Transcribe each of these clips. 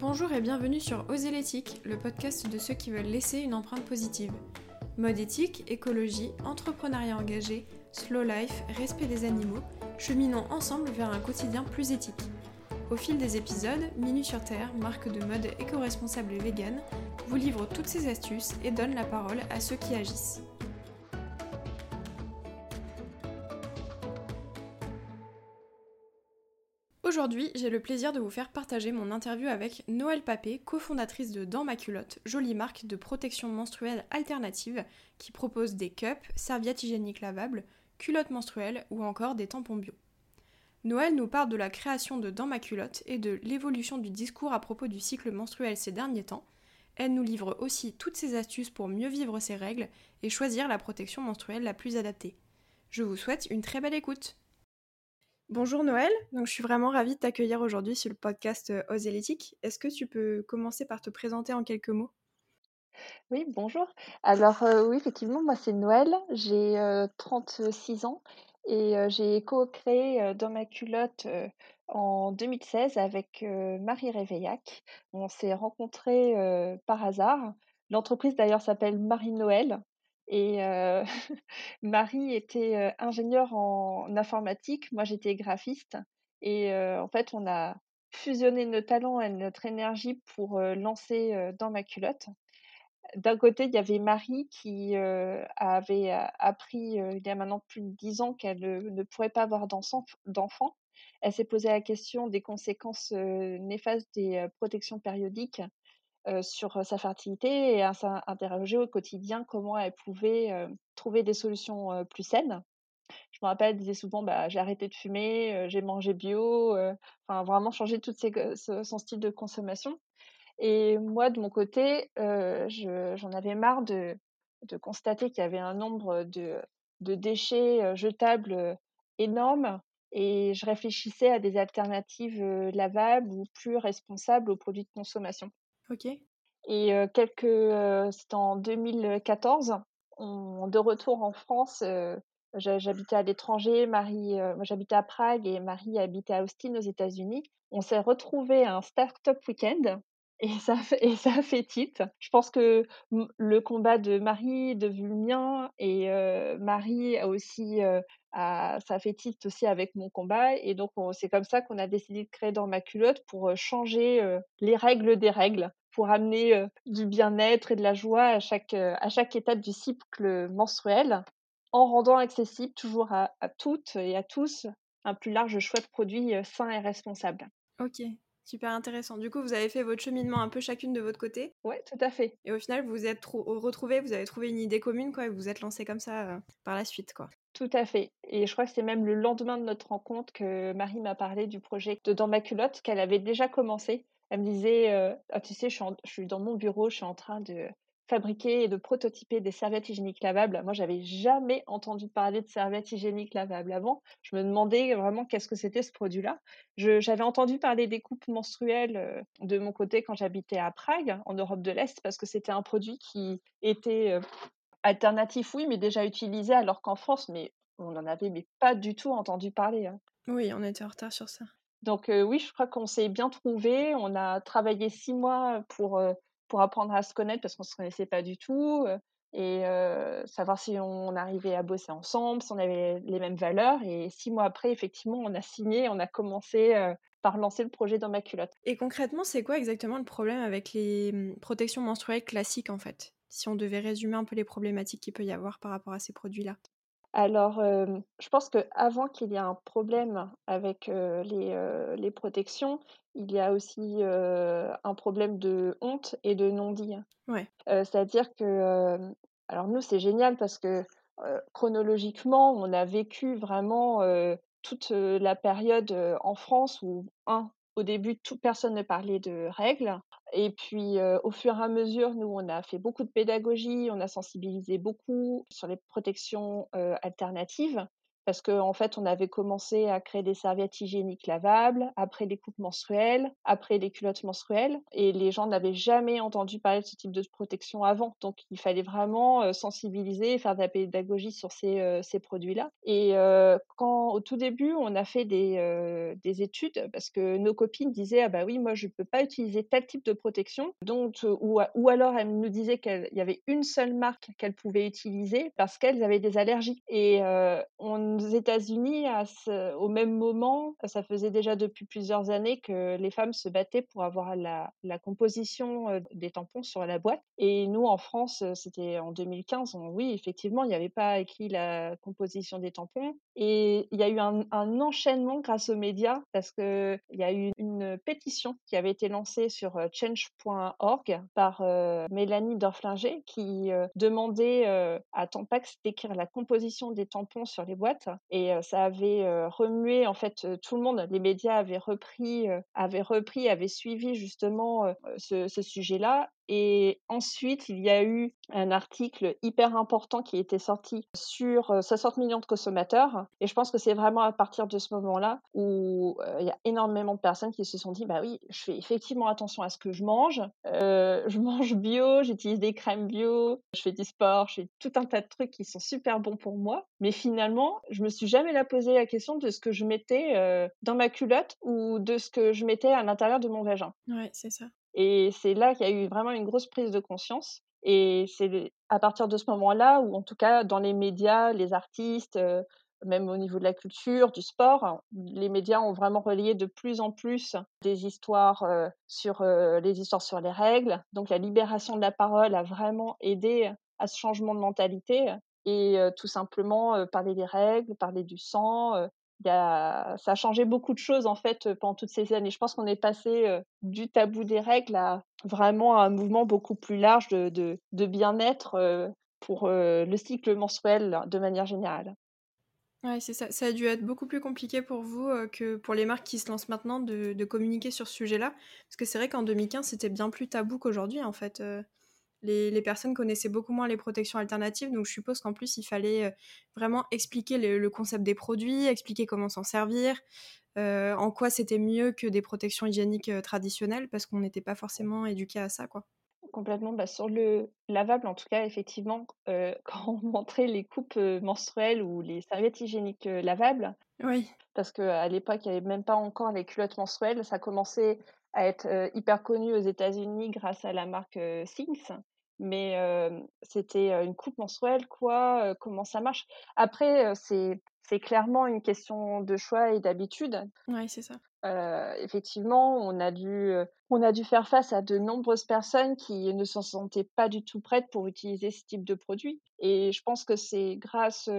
Bonjour et bienvenue sur Oser l'éthique, le podcast de ceux qui veulent laisser une empreinte positive. Mode éthique, écologie, entrepreneuriat engagé, slow life, respect des animaux, cheminons ensemble vers un quotidien plus éthique. Au fil des épisodes, Minu sur Terre, marque de mode éco-responsable et vegan, vous livre toutes ces astuces et donne la parole à ceux qui agissent. Aujourd'hui, j'ai le plaisir de vous faire partager mon interview avec Noël Papé, cofondatrice de Dans ma culotte, jolie marque de protection menstruelle alternative qui propose des cups, serviettes hygiéniques lavables, culottes menstruelles ou encore des tampons bio. Noël nous parle de la création de Dans ma culotte et de l'évolution du discours à propos du cycle menstruel ces derniers temps. Elle nous livre aussi toutes ses astuces pour mieux vivre ses règles et choisir la protection menstruelle la plus adaptée. Je vous souhaite une très belle écoute. Bonjour Noël, donc je suis vraiment ravie de t'accueillir aujourd'hui sur le podcast euh, Oser l'éthique. Est-ce que tu peux commencer par te présenter en quelques mots? Oui, bonjour. Alors, euh, oui, effectivement, moi, c'est Noël. J'ai 36 ans et j'ai co-créé Dans ma culotte en 2016 avec Marie Réveillac. On s'est rencontrés par hasard. L'entreprise, d'ailleurs, s'appelle Marie Noël. Et Marie était ingénieure en informatique, moi j'étais graphiste. Et en fait, on a fusionné nos talents et notre énergie pour lancer Dans ma culotte. D'un côté, il y avait Marie qui avait appris il y a maintenant plus de dix ans qu'elle ne pourrait pas avoir d'enfants. Elle s'est posé la question des conséquences néfastes des protections périodiques sur sa fertilité et elle s'est interrogée au quotidien comment elle pouvait trouver des solutions plus saines. Je me rappelle, elle disait souvent bah, j'ai arrêté de fumer, j'ai mangé bio, enfin vraiment changé tout son style de consommation. Et moi, de mon côté, j'en avais marre de, de constater qu'il y avait un nombre de, de déchets jetables énorme et je réfléchissais à des alternatives lavables ou plus responsables aux produits de consommation. Ok. Et quelques, c'était en 2014, de retour en France, j'habitais à l'étranger, Marie, j'habitais à Prague et Marie habitait à Austin aux États-Unis. On s'est retrouvés à un start-up week-end et ça, et ça fait titre. Je pense que le combat de Marie est devenu mien et Marie a aussi, a, ça fait titre aussi avec mon combat. Et donc, c'est comme ça qu'on a décidé de créer dans ma culotte pour changer les règles des règles pour amener du bien-être et de la joie à chaque, à chaque étape du cycle menstruel, en rendant accessible toujours à, à toutes et à tous un plus large choix de produits sains et responsables. Ok, super intéressant. Du coup, vous avez fait votre cheminement un peu chacune de votre côté. Oui, tout à fait. Et au final, vous vous êtes retrouvés, vous avez trouvé une idée commune, quoi, et vous vous êtes lancé comme ça par la suite, quoi. Tout à fait. Et je crois que c'est même le lendemain de notre rencontre que Marie m'a parlé du projet de Dans ma culotte qu'elle avait déjà commencé. Elle me disait, ah, tu sais, je suis, dans mon bureau, je suis en train de fabriquer et de prototyper des serviettes hygiéniques lavables. Moi, j'avais jamais entendu parler de serviettes hygiéniques lavables avant. Je me demandais vraiment qu'est-ce que c'était ce produit-là. J'avais entendu parler des coupes menstruelles de mon côté quand j'habitais à Prague, en Europe de l'Est, parce que c'était un produit qui était alternatif, oui, mais déjà utilisé, alors qu'en France, mais on n'en avait mais pas du tout entendu parler. Hein. Oui, on était en retard sur ça. Donc oui, je crois qu'on s'est bien trouvé. On a travaillé six mois pour, pour apprendre à se connaître parce qu'on ne se connaissait pas du tout et savoir si on arrivait à bosser ensemble, si on avait les mêmes valeurs. Et six mois après, effectivement, on a signé, on a commencé par lancer le projet dans ma culotte. Et concrètement, c'est quoi exactement le problème avec les mmh, protections menstruelles classiques en fait? Si on devait résumer un peu les problématiques qu'il peut y avoir par rapport à ces produits-là. Alors, je pense qu'avant qu'il y ait un problème avec, les, les protections, il y a aussi, un problème de honte et de non-dit. Ouais. c'est-à-dire que, alors nous, c'est génial parce que, chronologiquement, on a vécu vraiment, toute, la période, en France où, un, au début, toute personne ne parlait de règles. Et puis, au fur et à mesure, nous, on a fait beaucoup de pédagogie, on a sensibilisé beaucoup sur les protections alternatives, parce qu'en en fait, on avait commencé à créer des serviettes hygiéniques lavables, après les coupes menstruelles, après les culottes menstruelles et les gens n'avaient jamais entendu parler de ce type de protection avant. Donc il fallait vraiment, sensibiliser faire de la pédagogie sur ces, ces produits-là. Et quand au tout début, on a fait des, des études parce que nos copines disaient: «Ah bah oui, moi je peux pas utiliser tel type de protection», donc ou ou alors elles nous disaient qu'il y avait une seule marque qu'elles pouvaient utiliser parce qu'elles avaient des allergies. Et aux États-Unis, à ce au même moment, ça faisait déjà depuis plusieurs années que les femmes se battaient pour avoir la composition, des tampons sur la boîte. Et nous, en France, c'était en 2015, on oui, effectivement, il n'y avait pas écrit la composition des tampons. Et il y a eu un un enchaînement grâce aux médias parce qu'il y a eu une pétition qui avait été lancée sur, change.org par, Mélanie Dorflinger qui, demandait, à Tampax d'écrire la composition des tampons sur les boîtes et ça avait, remué en fait, tout le monde. Les médias avaient repris, avaient repris, avaient suivi justement, ce ce sujet-là et ensuite, il y a eu un article hyper important qui était sorti sur 60 millions de consommateurs. Et je pense que c'est vraiment à partir de ce moment-là où il y a énormément de personnes qui se sont dit, bah oui, je fais effectivement attention à ce que je mange. je mange bio, j'utilise des crèmes bio, je fais du sport, je fais tout un tas de trucs qui sont super bons pour moi. Mais finalement, je me suis jamais la posé la question de ce que je mettais dans ma culotte ou de ce que je mettais à l'intérieur de mon vagin. Ouais, c'est ça. Et c'est là qu'il y a eu vraiment une grosse prise de conscience. Et c'est à partir de ce moment-là où, en tout cas, dans les médias, les artistes, même au niveau de la culture, du sport, les médias ont vraiment relayé de plus en plus des histoires sur les histoires sur les règles. Donc la libération de la parole a vraiment aidé à ce changement de mentalité et tout simplement parler des règles, parler du sang, ça a changé beaucoup de choses en fait pendant toutes ces années. Je pense qu'on est passé du tabou des règles à vraiment un mouvement beaucoup plus large de, de, bien-être pour le cycle menstruel de manière générale. Ouais, c'est ça. Ça a dû être beaucoup plus compliqué pour vous que pour les marques qui se lancent maintenant de, de communiquer sur ce sujet-là. Parce que c'est vrai qu'en 2015, c'était bien plus tabou qu'aujourd'hui en fait les, personnes connaissaient beaucoup moins les protections alternatives, donc je suppose qu'en plus il fallait euh, vraiment expliquer le, concept des produits, expliquer comment s'en servir, euh, en quoi c'était mieux que des protections hygiéniques euh, traditionnelles, parce qu'on n'était pas forcément éduqué à ça, quoi. Complètement, bah, sur le lavable, en tout cas, effectivement, quand on montrait les coupes menstruelles ou les serviettes hygiéniques lavables, oui. parce qu'à l'époque, il n'y avait même pas encore les culottes menstruelles, ça commençait à être hyper connu aux États-Unis grâce à la marque Things. Mais c'était une coupe mensuelle, quoi, comment ça marche? Après, c'est c'est clairement une question de choix et d'habitude. Oui, c'est ça. effectivement, on a dû, on a dû faire face à de nombreuses personnes qui ne se sentaient pas du tout prêtes pour utiliser ce type de produit. Et je pense que c'est grâce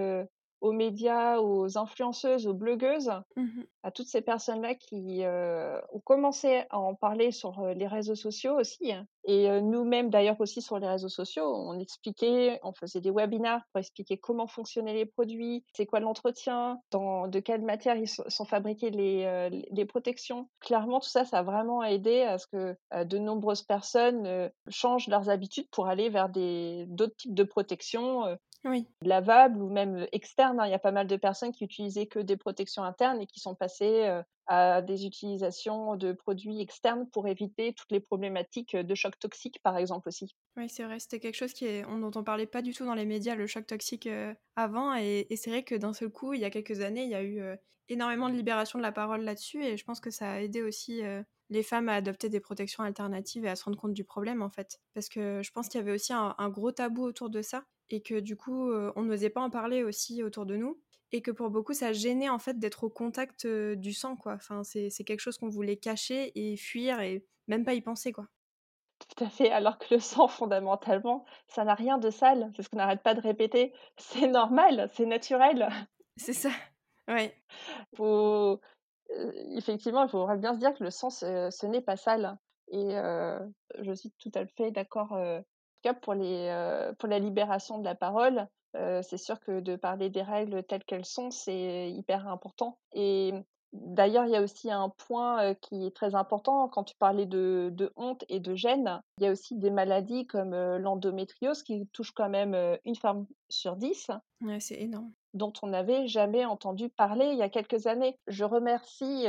aux médias, aux influenceuses, aux blogueuses, mmh à toutes ces personnes-là qui ont commencé à en parler sur les réseaux sociaux aussi. Hein. Et nous-mêmes, d'ailleurs, aussi sur les réseaux sociaux, on expliquait, on faisait des webinaires pour expliquer comment fonctionnaient les produits, c'est quoi l'entretien, de quelle matière ils sont, fabriqués les, les protections. Clairement, tout ça, ça a vraiment aidé à ce que de nombreuses personnes changent leurs habitudes pour aller vers d'autres types de protections oui. lavables ou même externes. Hein. Il y a pas mal de personnes qui utilisaient que des protections internes et qui sont passées à des utilisations de produits externes pour éviter toutes les problématiques de choc toxique, par exemple aussi. Oui, c'est vrai, c'était quelque chose qui est, dont on parlait pas du tout dans les médias, le choc toxique avant. Et, c'est vrai que d'un seul coup, il y a quelques années, il y a eu énormément de libération de la parole là-dessus. Et je pense que ça a aidé aussi les femmes à adopter des protections alternatives et à se rendre compte du problème, en fait. Parce que je pense qu'il y avait aussi un gros tabou autour de ça et que du coup, euh, on n'osait pas en parler aussi autour de nous et que pour beaucoup, ça gênait en fait d'être au contact euh, du sang, quoi. Enfin, c'est quelque chose qu'on voulait cacher et fuir et même pas y penser, quoi. Tout à fait, alors que le sang, fondamentalement, ça n'a rien de sale, c'est ce qu'on n'arrête pas de répéter. C'est normal, c'est naturel. C'est ça, ouais. Faut... Effectivement, il faudrait bien se dire que le sang, ce, n'est pas sale. Et je suis tout à fait d'accord cas, pour, les, pour la libération de la parole, c'est sûr que de parler des règles telles qu'elles sont, c'est hyper important. D'ailleurs, il y a aussi un point qui est très important quand tu parlais de, de honte et de gêne. Il y a aussi des maladies comme l'endométriose qui touchent quand même une femme sur 10 Ouais, c'est énorme. dont on n'avait jamais entendu parler il y a quelques années. Je remercie,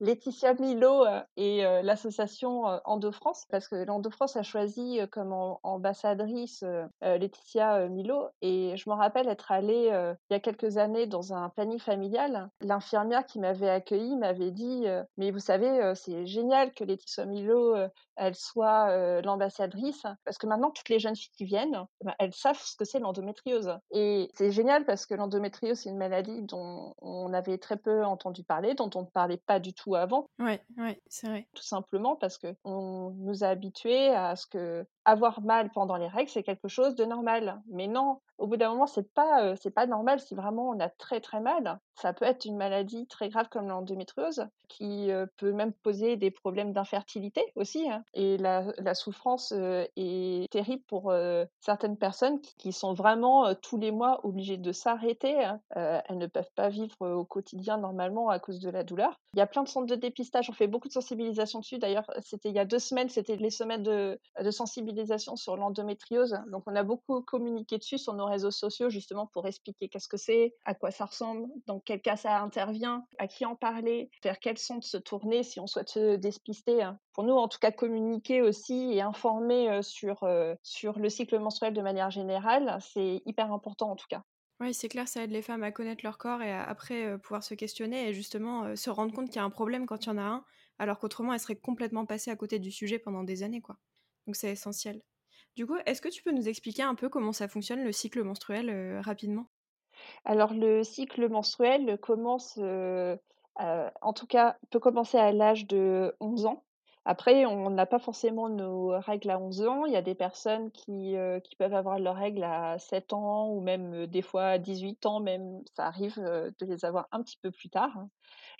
Laetitia Milo, heu et heu, l'association, Endo-France parce que l'Endo-France a choisi, comme am ambassadrice, Laetitia, Milo et je me rappelle être allée, il y a quelques années dans un planning familial. L'infirmière qui m'avait accueillie m'avait dit, «Mais vous savez, c'est génial que Laetitia Milo, elle soit, l'ambassadrice parce que maintenant toutes les jeunes filles qui viennent, bah, elles savent ce que c'est l'endométriose» et c'est génial parce que l'endométriose, c'est une maladie dont on avait très peu entendu parler, dont on ne parlait pas du tout avant. Ouais, ouais, c'est vrai. Tout simplement parce qu'on nous a habitués à ce qu'avoir mal pendant les règles, c'est quelque chose de normal. Mais non, au bout d'un moment, c'est pas, c'est pas normal si vraiment on a très, très mal. Ça peut être une maladie très grave comme l'endométriose qui, peut même poser des problèmes d'infertilité aussi, hein et la souffrance, heu, est terrible pour, heu, certaines personnes qui sont vraiment, heu, tous les mois obligées de s'arrêter, hein. Elles ne peuvent pas vivre, au quotidien normalement à cause de la douleur. Il y a plein de centres de dépistage, on fait beaucoup de sensibilisation dessus. D'ailleurs, c'était il y a 2 semaines, c'était les semaines de de sensibilisation sur l'endométriose. Donc on a beaucoup communiqué dessus sur nos réseaux sociaux justement pour expliquer qu'est-ce que c'est, à quoi ça ressemble, dans quel cas ça intervient, à qui en parler, vers quel centre se tourner si on souhaite se dépister, hein. Pour nous, en tout cas, communiquer aussi et informer, heu, sur, heu, sur le cycle menstruel de manière générale, c'est hyper important en tout cas. Oui, c'est clair, ça aide les femmes à connaître leur corps et à après, heu, pouvoir se questionner et justement, se rendre compte qu'il y a un problème quand il y en a un, alors qu'autrement elles seraient complètement passées à côté du sujet pendant des années, quoi. Donc c'est essentiel. Du coup, est-ce que tu peux nous expliquer un peu comment ça fonctionne le cycle menstruel, rapidement? Alors le cycle menstruel commence, en tout cas, peut commencer à l'âge de 11 ans. Après, on n'a pas forcément nos règles à 11 ans. Il y a des personnes qui, heu, qui peuvent avoir leurs règles à 7 ans ou même, heu, des fois à 18 ans même, ça arrive, heu, de les avoir un petit peu plus tard.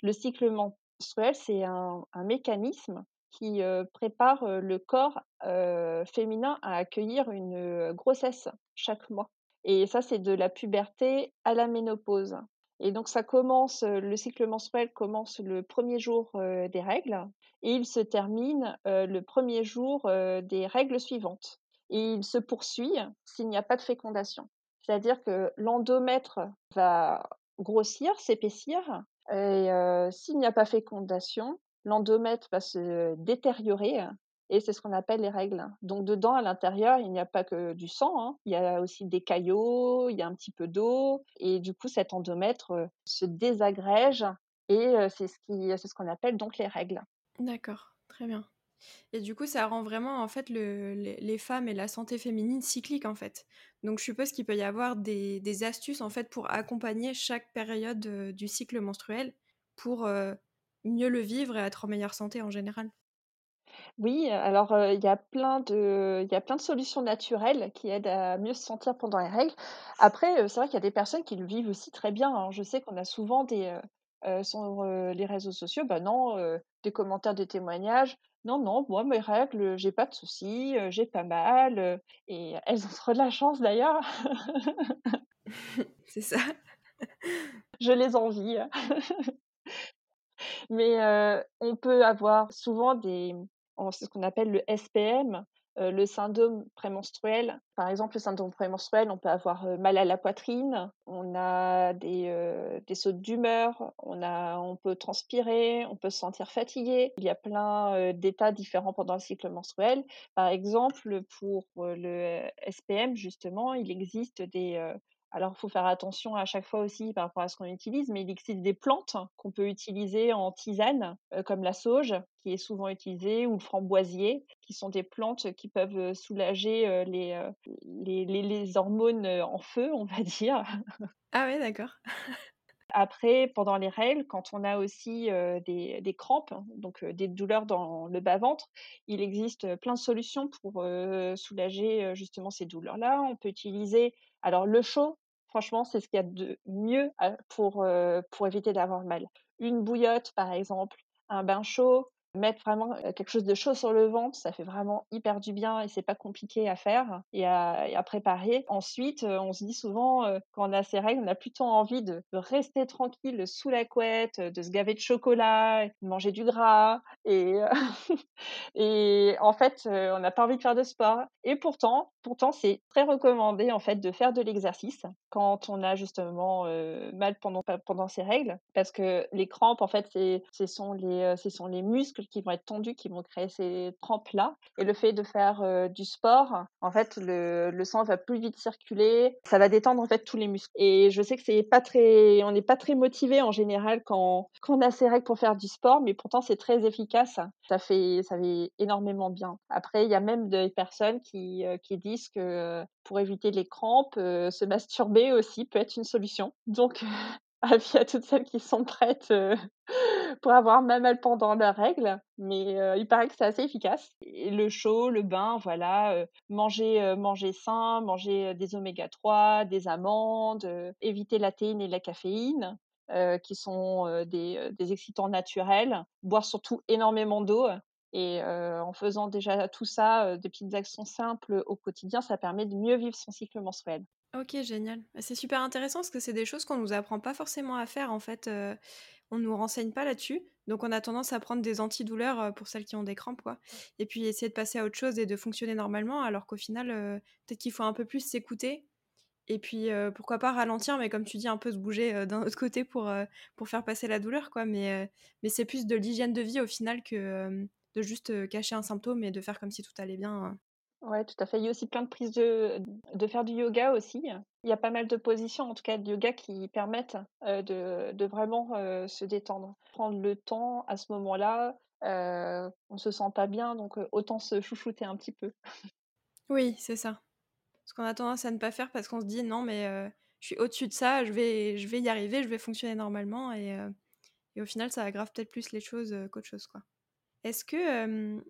Le cycle menstruel, c'est un un mécanisme qui, prépare, le corps, féminin à accueillir une, grossesse chaque mois et ça, c'est de la puberté à la ménopause et donc ça commence, heu, le cycle menstruel commence le premier jour, heu, des règles et il se termine, heu, le premier jour, des règles suivantes et il se poursuit s'il n'y a pas de fécondation. C'est-à-dire que l'endomètre va grossir, s'épaissir et s'il n'y a pas fécondation, l'endomètre va se détériorer et c'est ce qu'on appelle les règles. Donc dedans, à l'intérieur, il n'y a pas que du sang, hein, il y a aussi des caillots, il y a un petit peu d'eau et du coup, cet endomètre, heu, se désagrège et heu, c'est ce qui ce qu'on appelle donc les règles. D'accord, très bien et du coup, ça rend vraiment, en fait, le les femmes et la santé féminine cyclique, en fait. Donc je suppose qu'il peut y avoir des astuces, en fait, pour accompagner chaque période, heu, du cycle menstruel pour, mieux le vivre et être en meilleure santé en général? Oui, alors, heu, il y a plein de il y a plein de solutions naturelles qui aident à mieux se sentir pendant les règles. Après, heu, c'est vrai qu'il y a des personnes qui le vivent aussi très bien, hein. Je sais qu'on a souvent des, heu heu, sur, heu, les réseaux sociaux, bah, non, heu, des commentaires, des témoignages: «Non, non, moi mes règles, j'ai pas de soucis, heu, j'ai pas mal», heu et elles ont trop de la chance d'ailleurs. C'est ça. Je les envie. Mais heu, on peut avoir souvent des c'est ce qu'on appelle le SPM, heu, le syndrome prémenstruel. Par exemple, le syndrome prémenstruel, on peut avoir, heu, mal à la poitrine, on a des, heu, des sautes d'humeur, on on peut transpirer, on peut se sentir fatigué. Il y a plein, heu, d'états différents pendant le cycle menstruel. Par exemple, pour, le SPM justement, il existe des, alors, il faut faire attention à chaque fois aussi par rapport à ce qu'on utilise, mais il existe des plantes qu'on peut utiliser en tisane, heu, comme la sauge, qui est souvent utilisée, ou le framboisier, qui sont des plantes qui peuvent, heu, soulager, heu, les, les les les hormones, en feu, on va dire. Ah ouais, d'accord. Après, pendant les règles, quand on a aussi, des des crampes, donc des douleurs dans le bas-ventre, il existe, plein de solutions pour, soulager, justement ces douleurs-là. On peut utiliser alors le chaud, franchement, c'est ce qu'il y a de mieux pour, pour éviter d'avoir mal. Une bouillotte, par exemple, un bain chaud, mettre vraiment quelque chose de chaud sur le ventre, ça fait vraiment hyper du bien et c'est pas compliqué à faire et à, préparer. Ensuite, on se dit souvent, quand on a ces règles, on a plutôt envie de, rester tranquille sous la couette, de se gaver de chocolat, de manger du gras. Et, en fait, on n'a pas envie de faire de sport. Et pourtant, pourtant c'est très recommandé en fait de faire de l'exercice quand on a justement mal pendant, pendant ces règles. Parce que les crampes, en fait, ce sont les, ce sont les muscles qui vont être tendus, qui vont créer ces crampes-là. Et le fait de faire du sport, en fait, le, le, sang va plus vite circuler, ça va détendre en fait tous les muscles. Et je sais que c'est pas très, on n'est pas très motivé en général quand, quand on a ces règles pour faire du sport, mais pourtant c'est très efficace. Ça fait, ça fait énormément bien. Après, il y a même des personnes qui, qui disent que pour éviter les crampes, se masturber aussi peut être une solution. Donc, avis à toutes celles qui sont prêtes pour avoir même mal pendant leurs règles, mais il paraît que c'est assez efficace. Et le chaud, le bain, voilà, manger, manger sain, manger des oméga 3, des amandes, éviter la théine et la caféine. qui sont des, excitants naturels, boire surtout énormément d'eau. Et en faisant déjà tout ça, des petites actions simples au quotidien, ça permet de mieux vivre son cycle menstruel. Ok, génial. Bah, c'est super intéressant parce que c'est des choses qu'on nous apprend pas forcément à faire en fait. Euh, on nous renseigne pas là-dessus, donc on a tendance à prendre des antidouleurs euh, pour celles qui ont des crampes, quoi. Et puis essayer de passer à autre chose et de fonctionner normalement, alors qu'au final, euh, peut-être qu'il faut un peu plus s'écouter. Et puis pourquoi pas ralentir, mais comme tu dis, un peu se bouger d'un autre côté pour, pour faire passer la douleur, quoi. Mais, mais c'est plus de l'hygiène de vie au final que de juste cacher un symptôme et de faire comme si tout allait bien. Ouais, tout à fait. Il y a aussi plein de prises de, de faire du yoga aussi. Il y a pas mal de positions, en tout cas de yoga, qui permettent de, de, vraiment se détendre. Prendre le temps à ce moment-là, on se sent pas bien, donc autant se chouchouter un petit peu. Oui, c'est ça. Ce qu'on a tendance à ne pas faire parce qu'on se dit non, mais je suis au-dessus de ça, je vais, je vais y arriver, je vais fonctionner normalement. Et, et au final, ça aggrave peut-être plus les choses qu'autre chose. quoi. Est-ce que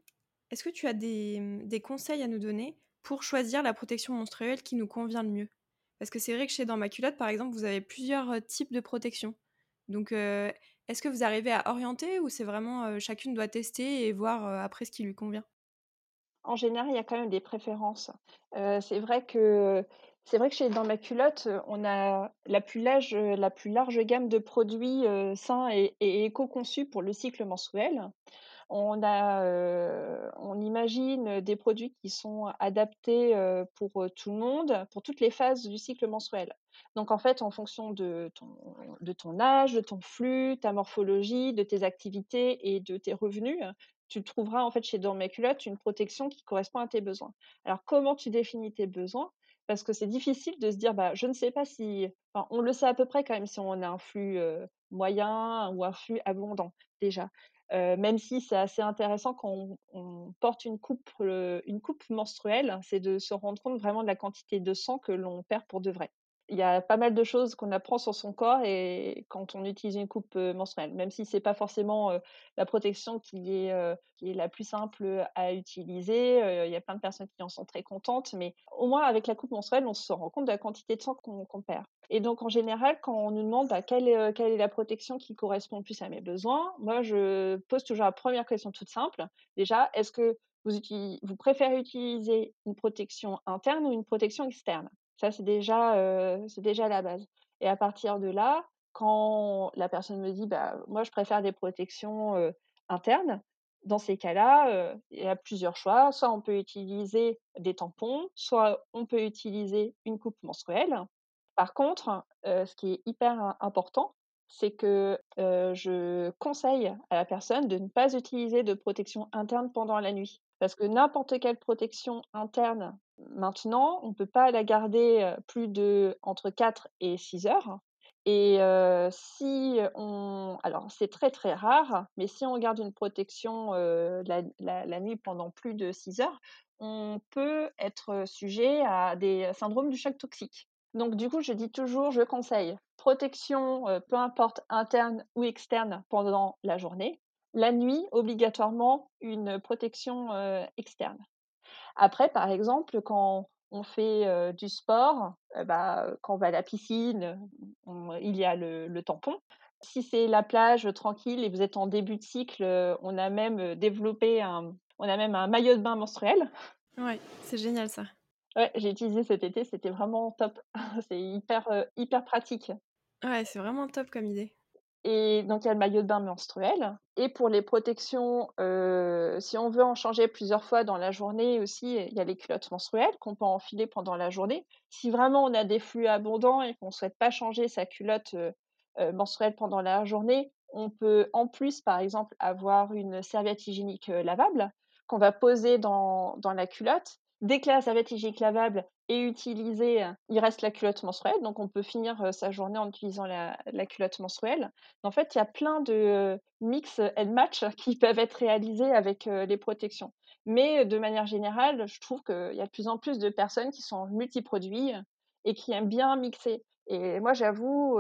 est-ce que tu as mmh, des, conseils à nous donner pour choisir la protection menstruelle qui nous convient le mieux? Parce que c'est vrai que chez Dans ma culotte, par exemple, vous avez plusieurs types de protection. Donc, est-ce que vous arrivez à orienter ou c'est vraiment chacune doit tester et voir après ce qui lui convient? En général, il y a quand même des préférences. c'est vrai que c'est vrai chez Dans ma culotte, on a la plus large, gamme de produits sains et, et éco-conçus pour le cycle menstruel. On a, on imagine des produits qui sont adaptés pour tout le monde, pour toutes les phases du cycle menstruel. Donc en fait, en fonction de ton, de ton âge, de ton flux, ta morphologie, de tes activités et de tes revenus, tu trouveras en fait chez Dormaculotte une protection qui correspond à tes besoins. Alors comment tu définis tes besoins? Parce que c'est difficile de se dire, bah, je ne sais pas si, on le sait à peu près quand même si on a un flux moyen ou un flux abondant déjà même si c'est assez intéressant quand on, porte une coupe, une coupe menstruelle, c'est de se rendre compte vraiment de la quantité de sang que l'on perd pour de vrai il y a pas mal de choses qu'on apprend sur son corps et quand on utilise une coupe menstruelle, même si c'est pas forcément la protection qui est, la plus simple à utiliser. Il y a plein de personnes qui en sont très contentes, mais au moins avec la coupe menstruelle, on se rend compte de la quantité de sang qu'on perd. Et donc en général, quand on nous demande bah, quelle, est, la protection qui correspond le plus à mes besoins, moi je pose toujours la première question toute simple. Déjà, est-ce que vous préférez utiliser une protection interne ou une protection externe? Ça, c'est déjà, déjà la base. Et à partir de là, quand la personne me dit, bah, moi, je préfère des protections internes, dans ces cas-là, il y a plusieurs choix. Soit on peut utiliser des tampons, soit on peut utiliser une coupe menstruelle. Par contre, ce qui est hyper important, c'est que je conseille à la personne de ne pas utiliser de protection interne pendant la nuit. Parce que n'importe quelle protection interne, maintenant, on ne peut pas la garder plus de entre 4 et 6 heures. Et si on... Alors, c'est très très rare, mais si on garde une protection la, nuit pendant plus de 6 heures, on peut être sujet à des syndromes du choc toxique. Donc, du coup, je dis toujours, je conseille protection, peu importe interne ou externe, pendant la journée. La nuit, obligatoirement, une protection externe. Après, par exemple, quand on fait du sport, bah, quand on va à la piscine, il y a le, tampon. Si c'est la plage, tranquille et vous êtes en début de cycle, on a même développé un on a même un maillot de bain menstruel. Ouais, c'est génial ça. Ouais, j'ai utilisé cet été, c'était vraiment top. C'est hyper, hyper pratique. Ouais, c'est vraiment top comme idée. Et donc il y a le maillot de bain menstruel et pour les protections, heu, si on veut en changer plusieurs fois dans la journée aussi, il y a les culottes menstruelles qu'on peut enfiler pendant la journée. Si vraiment on a des flux abondants et qu'on souhaite pas changer sa culotte, heu heu, menstruelle pendant la journée, on peut en plus, par exemple, avoir une serviette hygiénique, lavable qu'on va poser dans dans la culotte. Dès que la serviette hygiénique lavable est utilisée, il reste la culotte menstruelle, donc on peut finir, sa journée en utilisant la culotte menstruelle. En fait, il y a plein de mix and match qui peuvent être réalisés avec, les protections. Mais de manière générale, je trouve qu'il y a de plus en plus de personnes qui sont multiproduits et qui aiment bien mixer. Et moi, j'avoue,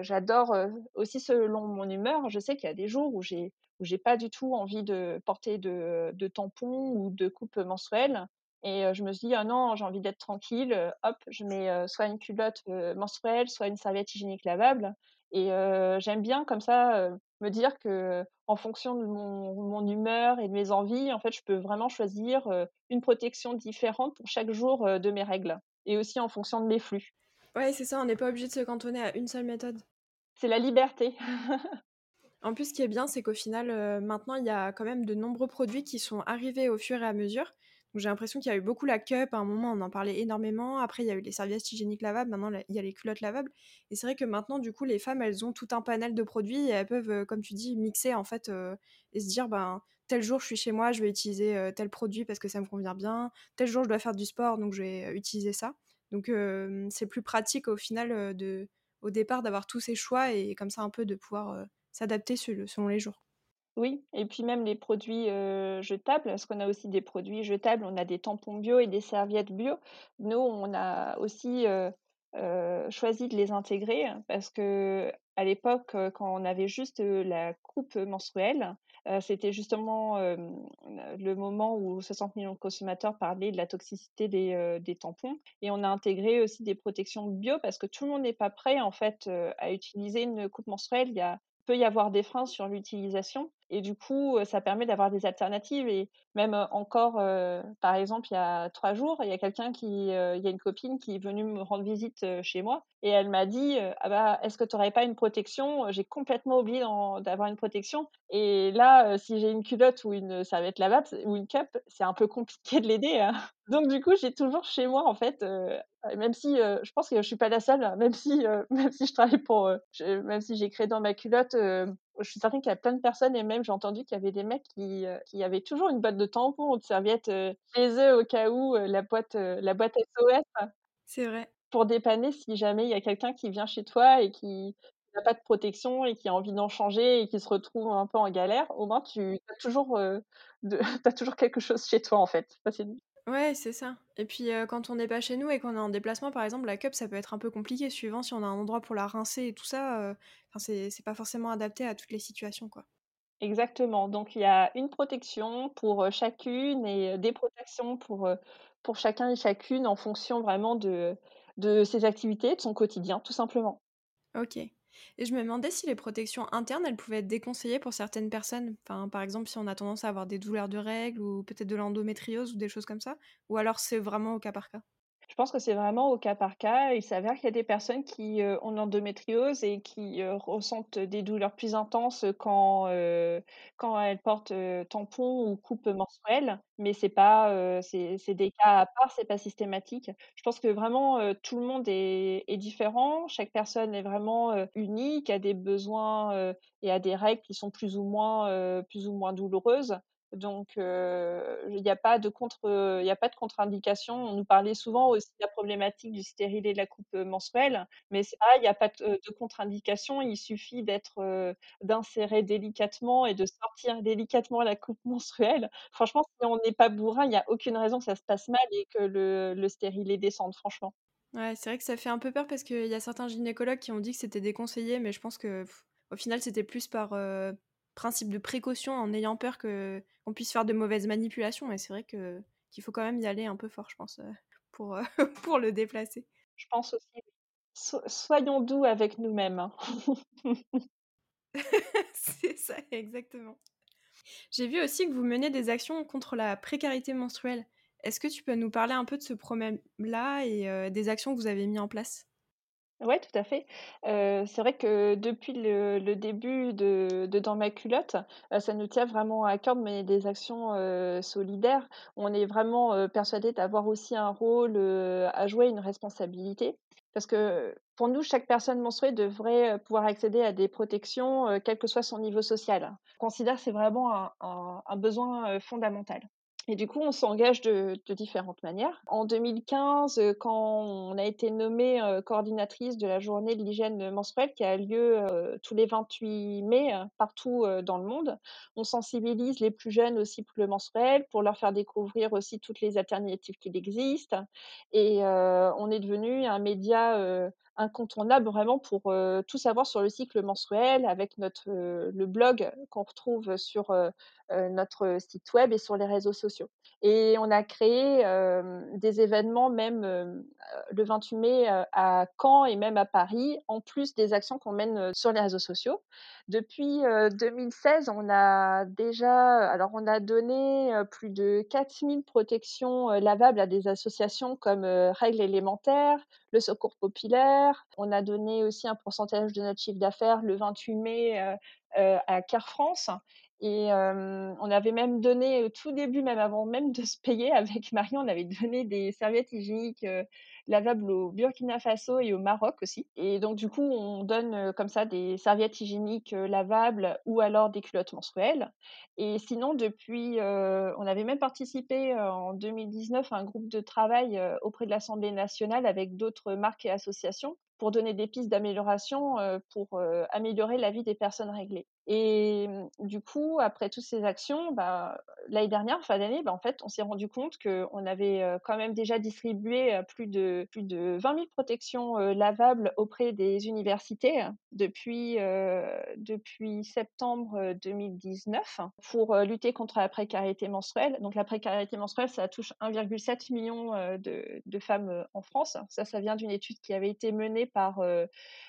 j'adore, aussi selon mon humeur. Je sais qu'il y a des jours où j'ai où pas du tout envie de porter de de tampons ou de coupe menstruelle et je me suis dit: «Ah non, j'ai envie d'être tranquille», hop, je mets, soit une culotte, menstruelle, soit une serviette hygiénique lavable et j'aime bien comme ça, me dire qu'en fonction de mon mon humeur et de mes envies, en fait, je peux vraiment choisir, une protection différente pour chaque jour, de mes règles et aussi en fonction de mes flux. Ouais, c'est ça, on n'est pas obligé de se cantonner à une seule méthode. C'est la liberté. En plus, ce qui est bien, c'est qu'au final, maintenant, il y a quand même de nombreux produits qui sont arrivés au fur et à mesure j'ai l'impression qu'il y a eu beaucoup la cup, à un moment on en parlait énormément, après il y a eu les serviettes hygiéniques lavables, maintenant il y a les culottes lavables. Et c'est vrai que maintenant du coup les femmes elles ont tout un panel de produits et elles peuvent, euh, comme tu dis, mixer en fait euh, et se dire ben tel jour je suis chez moi, je vais utiliser euh, tel produit parce que ça me convient bien, tel jour je dois faire du sport donc je vais utiliser ça. Donc c'est plus pratique au final au départ d'avoir tous ces choix et comme ça un peu de pouvoir s'adapter selon les jours. Oui et puis même les produits, jetables, parce qu'on a aussi des produits jetables, on a des tampons bio et des serviettes bio. Nous, on a aussi, choisi de les intégrer parce qu'à l'époque, quand on avait juste, la coupe menstruelle, c'était justement, le moment où 60 millions de consommateurs parlaient de la toxicité des, tampons et on a intégré aussi des protections bio parce que tout le monde n'est pas prêt en fait, à utiliser une coupe menstruelle. Il peut y avoir des freins sur l'utilisation et du coup, ça permet d'avoir des alternatives et même, encore, par exemple, il y a trois jours, il y a quelqu'un qui, il y a une copine qui est venue me rendre visite, chez moi et elle m'a dit, «Ah bah, est-ce que tu aurais pas une protection? J'ai complètement oublié d'avoir une protection» et là, si j'ai une culotte ou une serviette lavable ou une cup, c'est un peu compliqué de l'aider, hein. Donc du coup, j'ai toujours chez moi, en fait, même si, je pense que je suis pas la seule, même si, même si je travaille pour, même si j'ai dans ma culotte, je suis certaine qu'il y a plein de personnes et même j'ai entendu qu'il y avait des mecs qui, qui avaient toujours une boîte de tampons ou de serviettes, chez eux au cas où, la boîte, la boîte SOS. C'est vrai. Pour dépanner si jamais il y a quelqu'un qui vient chez toi et qui n'a pas de protection et qui a envie d'en changer et qui se retrouve un peu en galère, au moins tu as toujours, de tu as toujours quelque chose chez toi en fait. Ouais, c'est ça. Et puis quand on n'est pas chez nous et qu'on est en déplacement, par exemple, la cup, ça peut être un peu compliqué, suivant si on a un endroit pour la rincer et tout ça. Enfin, c'est pas forcément adapté à toutes les situations, quoi. Exactement. Donc il y a une protection pour chacune et des protections pour, pour chacun et chacune en fonction vraiment de, de ses activités, de son quotidien, tout simplement. Ok. Et je me demandais si les protections internes, elles pouvaient être déconseillées pour certaines personnes. Enfin, par exemple, si on a tendance à avoir des douleurs de règles ou peut-être de l'endométriose ou des choses comme ça. Ou alors c'est vraiment au cas par cas. Je pense que c'est vraiment au cas par cas. Il s'avère qu'il y a des personnes qui, ont ont l'endométriose et qui, ressentent des douleurs plus intenses quand, quand elles portent, tampons ou coupe menstruelle, mais c'est pas, c'est des cas à part, c'est pas systématique. Je pense que vraiment, tout le monde est est différent. Chaque personne est vraiment, unique, a des besoins, et a des règles qui sont plus ou moins, plus ou moins douloureuses. Donc, il n'y a pas de contre, il y a pas de contre-indication. On nous parlait souvent aussi de la problématique du stérilet de la coupe menstruelle, mais pareil, il n'y a pas de, contre-indication. Il suffit d'être, d'insérer délicatement et de sortir délicatement la coupe menstruelle. Franchement, si on n'est pas bourrin, il n'y a aucune raison que ça se passe mal et que le, le stérilet descende, franchement. Ouais, c'est vrai que ça fait un peu peur parce qu'il y a certains gynécologues qui ont dit que c'était déconseillé, mais je pense que au final, c'était plus par principe de précaution en ayant peur que qu'on puisse faire de mauvaises manipulations. Et c'est vrai que qu'il faut quand même y aller un peu fort, je pense, euh, pour, euh, pour le déplacer. Je pense aussi. soyons doux avec nous-mêmes, hein. C'est ça, exactement. J'ai vu aussi que vous menez des actions contre la précarité menstruelle. Est-ce que tu peux nous parler un peu de ce problème-là et des actions que vous avez mis en place? Ouais, tout à fait. C'est vrai que depuis le début de Dans ma culotte, ça nous tient vraiment à cœur mener des actions, solidaires. On est vraiment, persuadés d'avoir aussi un rôle, à jouer, une responsabilité. Parce que pour nous, chaque personne menstruée devrait, pouvoir accéder à des protections, quel que soit son niveau social. On considère que c'est vraiment un besoin, fondamental. Et du coup, on s'engage de différentes manières. En 2015, heu, quand on a été nommée, heu, coordinatrice de la journée de l'hygiène menstruelle qui a lieu, heu, tous les 28 mai, partout, dans le monde, on sensibilise les plus jeunes aux cycles menstruels pour leur faire découvrir aussi toutes les alternatives qu'il existe et on est devenu un média, incontournable vraiment pour, heu, tout savoir sur le cycle menstruel avec notre, heu, le blog qu'on retrouve sur, heu, notre site web et sur les réseaux sociaux. Et on a créé, des événements même, le 28 mai, à Caen et même à Paris, en plus des actions qu'on mène, sur les réseaux sociaux. Depuis, heu, 2016, on a déjà alors on a donné, heu, plus de 4 000 protections, heu, lavables à des associations comme, Règles Élémentaires, le Secours Populaire. On a donné aussi un pourcentage de notre chiffre d'affaires le 28 mai, à Care France et on avait même donné au tout début, même avant même de se payer avec Marion, on avait donné des serviettes hygiéniques, lavables au Burkina Faso et au Maroc aussi. Et donc du coup, on donne, heu, comme ça des serviettes hygiéniques, heu, lavables ou alors des culottes menstruelles. Et sinon depuis, heu, on avait même participé, en 2019 à un groupe de travail, auprès de l'Assemblée nationale avec d'autres marques et associations pour donner des pistes d'amélioration, pour, améliorer la vie des personnes réglées. Et mmh, du coup, après toutes ces actions, bah, l'année dernière, fin d'année, bah, en fait, on s'est rendu compte qu'on avait, quand même déjà distribué, plus de plus de 20 000 protections, lavables auprès des universités depuis, heu, depuis septembre, 2019 pour, lutter contre la précarité menstruelle. Donc la précarité menstruelle, ça touche 1,7 million, de femmes, en France. Ça, ça vient d'une étude qui avait été menée par,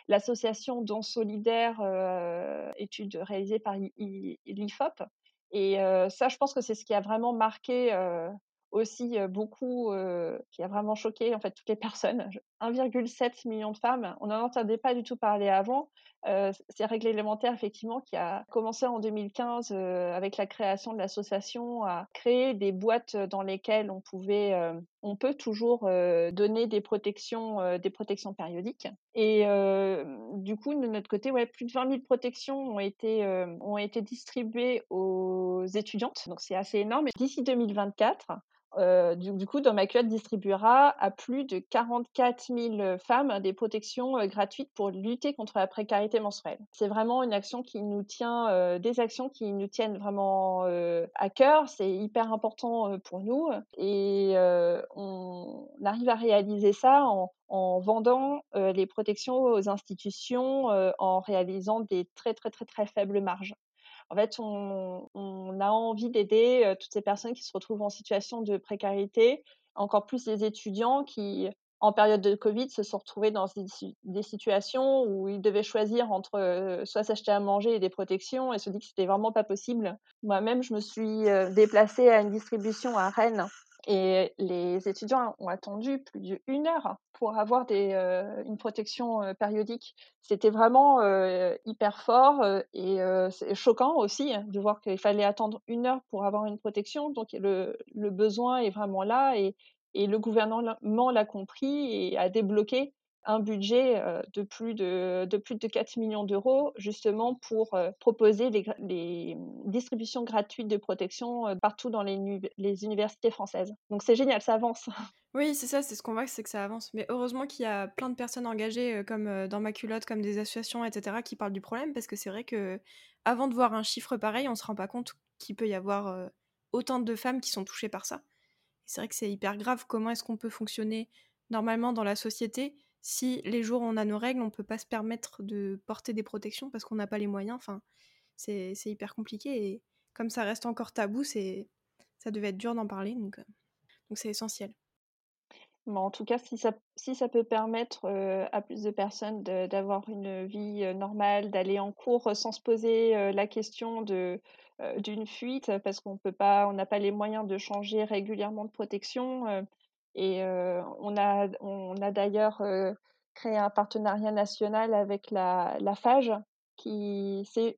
l'association Dons solidaires, heu, étude réalisée par l'IFOP et ça, je pense que c'est ce qui a vraiment marqué, aussi, beaucoup, qui a vraiment choqué, en fait, toutes les personnes. Je 1,7 million de femmes, on n'en entendait pas du tout parler avant. Heu, c'est Règles Élémentaires, effectivement, qui a commencé en 2015, heu, avec la création de l'association, à créer des boîtes, dans lesquelles on pouvait, on peut toujours, donner des protections, des protections périodiques et du coup, de notre côté, ouais, plus de 20 000 protections ont été, ont été distribuées aux étudiantes, donc c'est assez énorme d'ici 2024, heu, du coup, Dans ma culotte distribuera à plus de 44 000 femmes des protections, heu, gratuites pour lutter contre la précarité menstruelle. C'est vraiment une action qui nous tient, heu, des actions qui nous tiennent vraiment, à cœur. C'est hyper important, pour nous et on arrive à réaliser ça en en vendant, les protections aux institutions, en réalisant des très, très, très, très faibles marges. En fait, on a envie d'aider, heu, toutes ces personnes qui se retrouvent en situation de précarité, encore plus les étudiants qui, en période de covid, se sont retrouvés dans des si des situations où ils devaient choisir entre, heu, soit s'acheter à manger et des protections et se dit que c'était vraiment pas possible. Moi-même, je me suis, heu, déplacée à une distribution à Rennes et les étudiants ont attendu plus d'1 heure pour avoir heu, une protection, heu, périodique. C'était vraiment, heu, hyper fort, et choquant aussi hein, de voir qu'il fallait attendre 1 heure pour avoir une protection. Donc le besoin est vraiment là et le gouvernement l'a compris et a débloqué un budget, heu, de plus de de plus de 4 millions d'euros justement pour, heu, proposer les les, distributions gratuites de protection, heu, partout dans les universités françaises. Donc c'est génial, ça avance. Oui, c'est ça, c'est ce qu'on voit, c'est que ça avance. Mais heureusement qu'il y a plein de personnes engagées, comme, Dans ma culotte, comme des associations et cetera, qui parlent du problème parce que c'est vrai qu'avant de voir un chiffre pareil, on se rend pas compte qu'il peut y avoir, autant de femmes qui sont touchées par ça. C'est vrai que c'est hyper grave. Comment est-ce qu'on peut fonctionner normalement dans la société si les jours on a nos règles, on peut pas se permettre de porter des protections parce qu'on n'a pas les moyens? Enfin, c'est hyper compliqué et comme ça reste encore tabou, c'est ça devait être dur d'en parler donc heu, donc c'est essentiel. Mais en tout cas, si ça si ça peut permettre, heu, à plus de personnes d'avoir une vie, heu, normale, d'aller en cours, sans se poser, la question d'une fuite, parce qu'on peut pas on n'a pas les moyens de changer régulièrement de protection, et on a on a d'ailleurs, créé un partenariat national avec la la FAGE qui c'est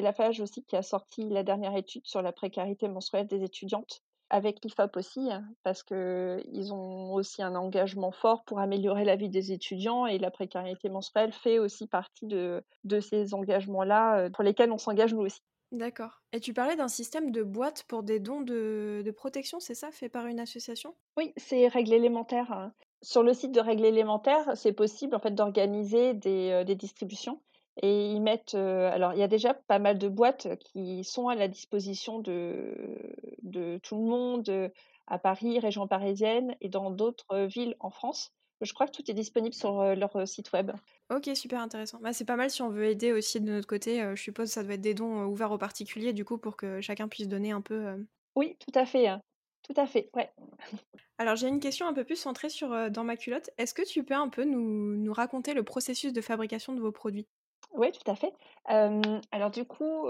la FAGE aussi qui a sorti la dernière étude sur la précarité menstruelle des étudiantes avec l'IFOP aussi, hein, parce qu'ils ont aussi un engagement fort pour améliorer la vie des étudiants et la précarité menstruelle fait aussi partie de de ces engagements-là, pour lesquels on s'engage nous aussi. D'accord et tu parlais d'un système de boîtes pour des dons de de protection, c'est ça, fait par une association? Oui, c'est Règles élémentaires, hein. Sur le site de Règles élémentaires, c'est possible en fait d'organiser des, heu, des distributions et ils mettent, heu alors il y a déjà pas mal de boîtes qui sont à la disposition de de tout le monde, heu, à Paris, région parisienne et dans d'autres, villes en France. Je crois que tout est disponible sur, leur, site web. OK, super intéressant. Bah, c'est pas mal si on veut aider aussi de notre côté, heu, je suppose ça doit être des dons, heu, ouverts aux particuliers du coup pour que chacun puisse donner un peu, heu Oui, tout à fait, hein. Tout à fait, ouais. alors j'ai une question un peu plus centrée sur, dans ma culotte. Est-ce que tu peux un peu nous nous raconter le processus de fabrication de vos produits? Oui, tout à fait. Alors du coup,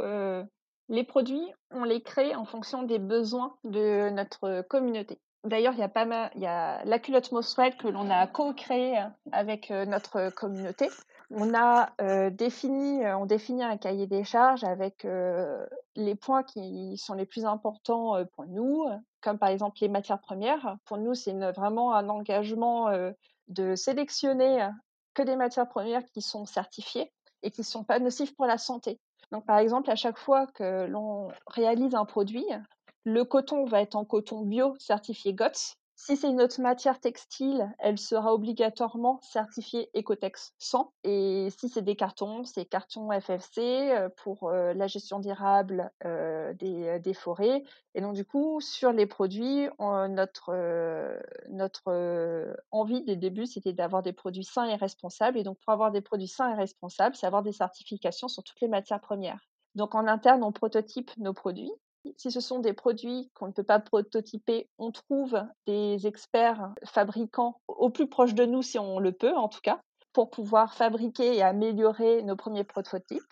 les produits, on les crée en fonction des besoins de notre communauté. D'ailleurs, il y a pas mal il y a la culotte menstruelle que l'on a co-créée avec, heu, notre communauté. On a, heu, défini, on définit un cahier des charges avec, les points qui sont les plus importants, pour nous, comme par exemple les matières premières. Pour nous, c'est vraiment un engagement, de sélectionner que des matières premières qui sont certifiées et qui ne sont pas nocifs pour la santé. Donc, par exemple, à chaque fois que l'on réalise un produit, le coton va être en coton bio certifié GOTS. Si c'est une autre matière textile, elle sera obligatoirement certifiée Ecotex 100. Et si c'est des cartons, c'est carton FFC euh, pour euh, la gestion durable euh, des, des, forêts. Et donc, du coup, sur les produits, notre, notre envie des débuts, c'était d'avoir des produits sains et responsables. Et donc, pour avoir des produits sains et responsables, c'est avoir des certifications sur toutes les matières premières. Donc, en interne, on prototype nos produits si ce sont des produits qu'on ne peut pas prototyper, on trouve des experts fabricants au plus proche de nous, si on le peut en tout cas, pour pouvoir fabriquer et améliorer nos premiers prototypes.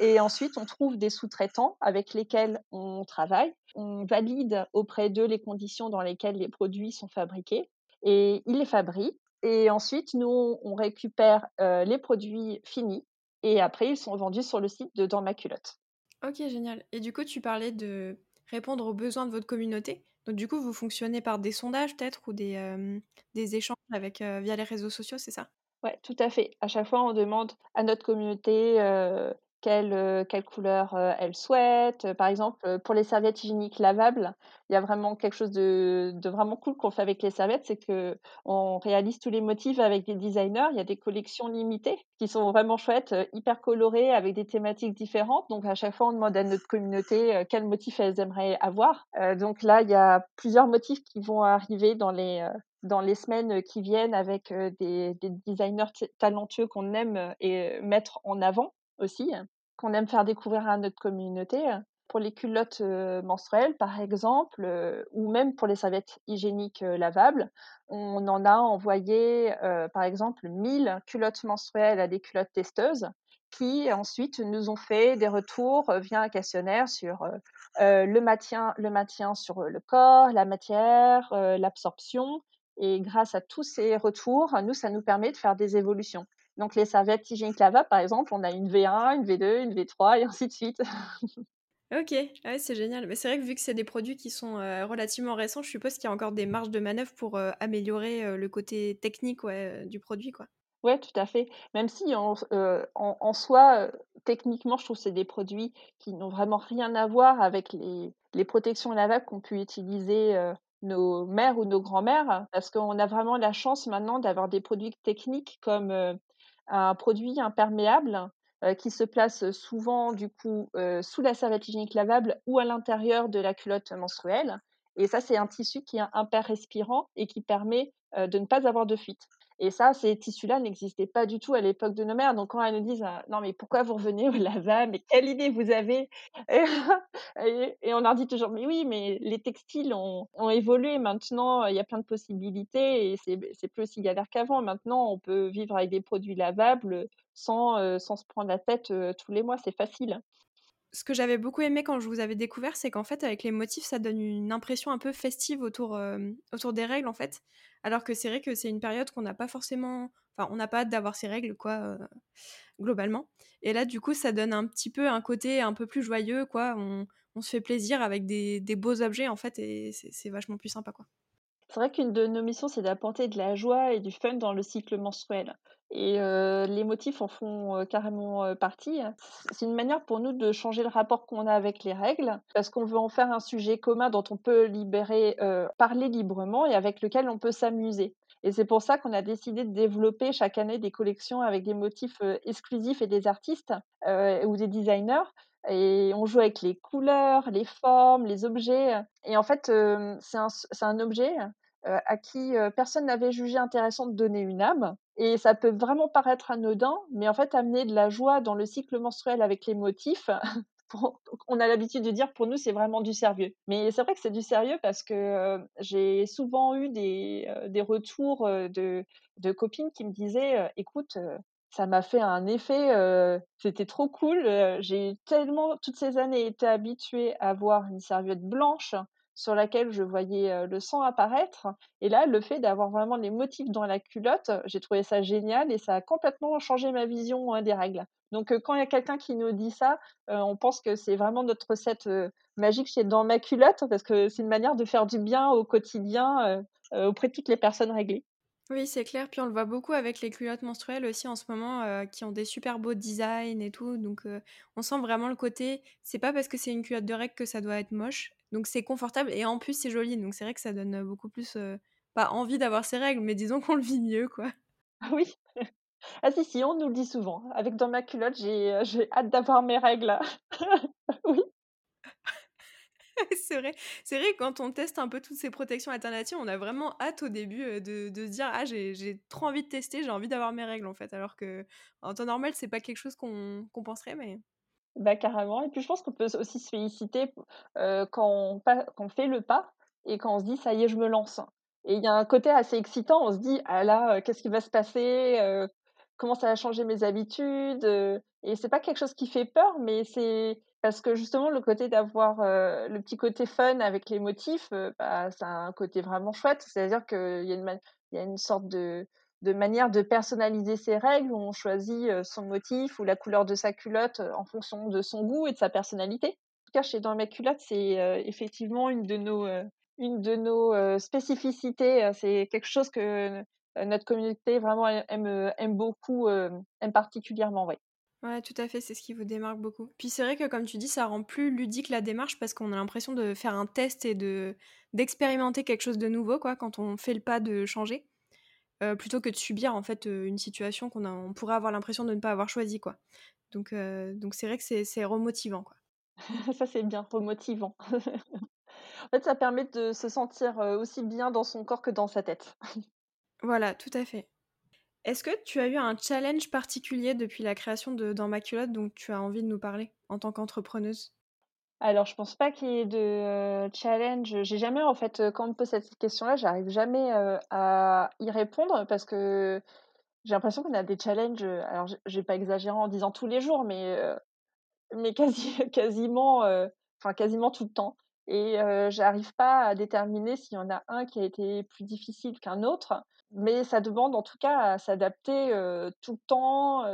Et ensuite, on trouve des sous-traitants avec lesquels on travaille. On valide auprès d'eux les conditions dans lesquelles les produits sont fabriqués et ils les fabriquent. Et ensuite, nous, on récupère euh, les produits finis et après, ils sont vendus sur le site de Dans ma culotte. OK, génial. Et du coup, tu parlais de répondre aux besoins de votre communauté. Donc du coup, vous fonctionnez par des sondages peut-être ou des, euh, échanges avec, euh, via les réseaux sociaux, c'est ça? Ouais, tout à fait. À chaque fois, on demande à notre communauté, heu, quelle, heu, quelle couleur, heu, elle souhaite. Par exemple, heu, pour les serviettes hygiéniques lavables, il y a vraiment quelque chose de de vraiment cool qu'on fait avec les serviettes, c'est qu'on réalise tous les motifs avec des designers. Il y a des collections limitées qui sont vraiment chouettes, hyper colorées avec des thématiques différentes. Donc à chaque fois, on demande à notre communauté, quel motif elles aimeraient avoir. Donc là, il y a plusieurs motifs qui vont arriver dans les, dans les semaines qui viennent avec des, des designers talentueux qu'on aime et mettre en avant aussi, qu'on aime faire découvrir à notre communauté. Pour les culottes menstruelles, par exemple, ou même pour les serviettes hygiéniques lavables, on en a envoyé, par exemple, 1000 culottes menstruelles à des culottes testeuses qui ensuite nous ont fait des retours via un questionnaire sur le, maintien, le maintien sur le corps, la matière, l'absorption, et grâce à tous ces retours, nous, ça nous permet de faire des évolutions. Donc les serviettes hygiéniques lavables, par exemple, on a une V1, une V2, une V3 et ainsi de suite. OK, ouais, c'est génial. Mais c'est vrai que vu que c'est des produits qui sont, heu, relativement récents, je suppose qu'il y a encore des marges de manœuvre pour, heu, améliorer, heu, le côté technique, ouais, du produit, quoi? Ouais, tout à fait. Même si en euh, en en soi, techniquement, je trouve que c'est des produits qui n'ont vraiment rien à voir avec les les protections lavables qu'ont pu utiliser, nos mères ou nos grands-mères. Parce qu'on a vraiment la chance maintenant d'avoir des produits techniques comme, un produit imperméable, heu, qui se place souvent du coup, heu, sous la serviette hygiénique lavable ou à l'intérieur de la culotte menstruelle et ça, c'est un tissu qui est hyper respirant et qui permet, heu, de ne pas avoir de fuite. Et ça, ces tissus-là n'existaient pas du tout à l'époque de nos mères. Donc quand elles nous disent: «Heu, non mais pourquoi vous revenez au lavabo? Mais quelle idée vous avez?» et on leur dit toujours: «Mais oui, mais les textiles ont évolué maintenant, il y a plein de possibilités et c'est plus aussi galère qu'avant. Maintenant, on peut vivre avec des produits lavables, sans, sans se prendre la tête, heu, tous les mois, c'est facile». Ce que j'avais beaucoup aimé quand je vous avais découvert, c'est qu'en fait, avec les motifs, ça donne une impression un peu festive autour, hem, autour des règles, en fait. Alors que c'est vrai que c'est une période qu'on n'a pas forcément enfin, on n'a pas hâte d'avoir ces règles, quoi, heu, globalement. Et là, du coup, ça donne un petit peu un côté un peu plus joyeux, quoi. On on se fait plaisir avec des des beaux objets, en fait, et c'est vachement plus sympa, quoi. C'est vrai qu'une de nos missions, c'est d'apporter de la joie et du fun dans le cycle menstruel. Et les motifs en font, carrément, partie. C'est une manière pour nous de changer le rapport qu'on a avec les règles, parce qu'on veut en faire un sujet commun dont on peut libérer parler librement et avec lequel on peut s'amuser. Et c'est pour ça qu'on a décidé de développer chaque année des collections avec des motifs, exclusifs et des artistes, ou des designers. Et on joue avec les couleurs, les formes, les objets. Et en fait, c'est un objet, heu, à qui, heu, personne n'avait jugé intéressant de donner une âme et ça peut vraiment paraître anodin, mais en fait, amener de la joie dans le cycle menstruel avec les motifs, on a l'habitude de dire: «Pour nous, c'est vraiment du sérieux». Mais c'est vrai que c'est du sérieux parce que, heu, j'ai souvent eu des, des retours, de de copines qui me disaient, «Écoute, ça m'a fait un effet, c'était trop cool, j'ai tellement, toutes ces années, été habituée à voir une serviette blanche sur laquelle je voyais, le sang apparaître et là, le fait d'avoir vraiment les motifs dans la culotte, j'ai trouvé ça génial et ça a complètement changé ma vision, heu, des règles». Donc quand il y a quelqu'un qui nous dit ça, on pense que c'est vraiment notre recette, magique chez Dans ma culotte parce que c'est une manière de faire du bien au quotidien, auprès de toutes les personnes réglées. Oui, c'est clair, puis on le voit beaucoup avec les culottes menstruelles aussi en ce moment, qui ont des super beaux designs et tout, donc on sent vraiment le côté c'est pas parce que c'est une culotte de règles que ça doit être moche, donc c'est confortable et en plus c'est joli, donc c'est vrai que ça donne, beaucoup plus, pas envie d'avoir ces règles, mais disons qu'on le vit mieux, quoi. Ah oui. Ah si, si, on nous le dit souvent. Avec Dans ma culotte, j'ai, j'ai hâte d'avoir mes règles. Oui. C'est vrai. C'est vrai quand on teste un peu toutes ces protections alternatives, on a vraiment hâte au début, de de se dire: «Ah j'ai j'ai trop envie de tester, j'ai envie d'avoir mes règles, en fait». Alors qu'en temps normal, c'est pas quelque chose qu'on qu'on penserait, mais Bah, carrément et puis je pense qu'on peut aussi se féliciter quand on fait le pas et quand on se dit: «Ça y est, je me lance» et il y a un côté assez excitant, on se dit: «Ah là, qu'est-ce qui va se passer? Comment ça va changer mes habitudes?» et c'est pas quelque chose qui fait peur, mais c'est parce que justement le côté d'avoir, le petit côté fun avec les motifs, bah, a un côté vraiment chouette. C'est-à-dire qu'il y y a une sorte de de manière de personnaliser ses règles où on choisit, heu, son motif ou la couleur de sa culotte, heu, en fonction de son goût et de sa personnalité. En tout cas, chez Dans ma culotte, c'est, heu, effectivement une de nos, une de nos, spécificités, c'est quelque chose que, notre communauté vraiment ai aime, aime beaucoup, aime particulièrement. Ouais, tout à fait, c'est ce qui vous démarque beaucoup. Puis c'est vrai que comme tu dis, ça rend plus ludique la démarche parce qu'on a l'impression de faire un test et de d'expérimenter quelque chose de nouveau, quoi, quand on fait le pas de changer, heu, plutôt que de subir, en fait, heu, une situation qu'on on pourrait avoir l'impression de ne pas avoir choisie, quoi. Donc heu, donc c'est vrai que c'est remotivant, quoi. Ça, c'est bien, remotivant. En fait, ça permet de se sentir, aussi bien dans son corps que dans sa tête. Voilà, tout à fait. Est-ce que tu as eu un challenge particulier depuis la création de Dans ma culotte dont tu as envie de nous parler en tant qu'entrepreneuse? Alors, je pense pas qu'il y ait de, heu, challenge. J'ai jamais en fait, heu, quand on me pose cette question-là, j'arrive jamais, heu, à y répondre parce que j'ai l'impression qu'on a des challenges, alors je vais pas exagérer en disant tous les jours, mais, mais quasi quasiment, quasiment tout le temps et j'arrive pas à déterminer s'il y en a un qui a été plus difficile qu'un autre. Mais ça demande en tout cas à s'adapter, tout le temps,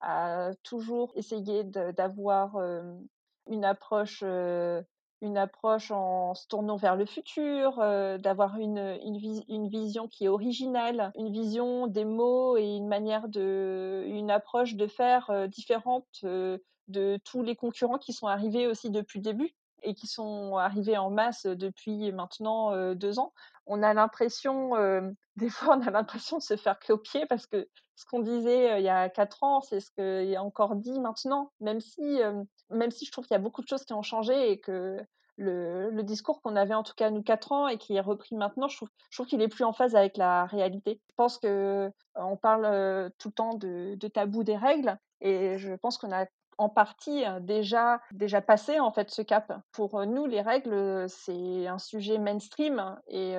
à toujours essayer d'avoir, une approche, en se tournant vers le futur, d'avoir une, une vis une vision qui est originale, une vision des mots et une manière de une approche de faire, différente, de tous les concurrents qui sont arrivés aussi depuis le début et qui sont arrivés en masse depuis maintenant, heu, 2 ans. On a l'impression, des fois, on a l'impression de se faire copier parce que ce qu'on disait, il y a 4 ans, c'est ce qui est encore dit maintenant. Même si, même si je trouve qu'il y a beaucoup de choses qui ont changé et que le discours qu'on avait en tout cas nous 4 ans et qui est repris maintenant, je trouve je trouve qu'il est plus en phase avec la réalité. Je pense qu'on parle, heu, tout le temps de de tabou des règles et je pense qu'on a en partie déjà déjà passé en fait ce cap. Pour nous, les règles, c'est un sujet mainstream et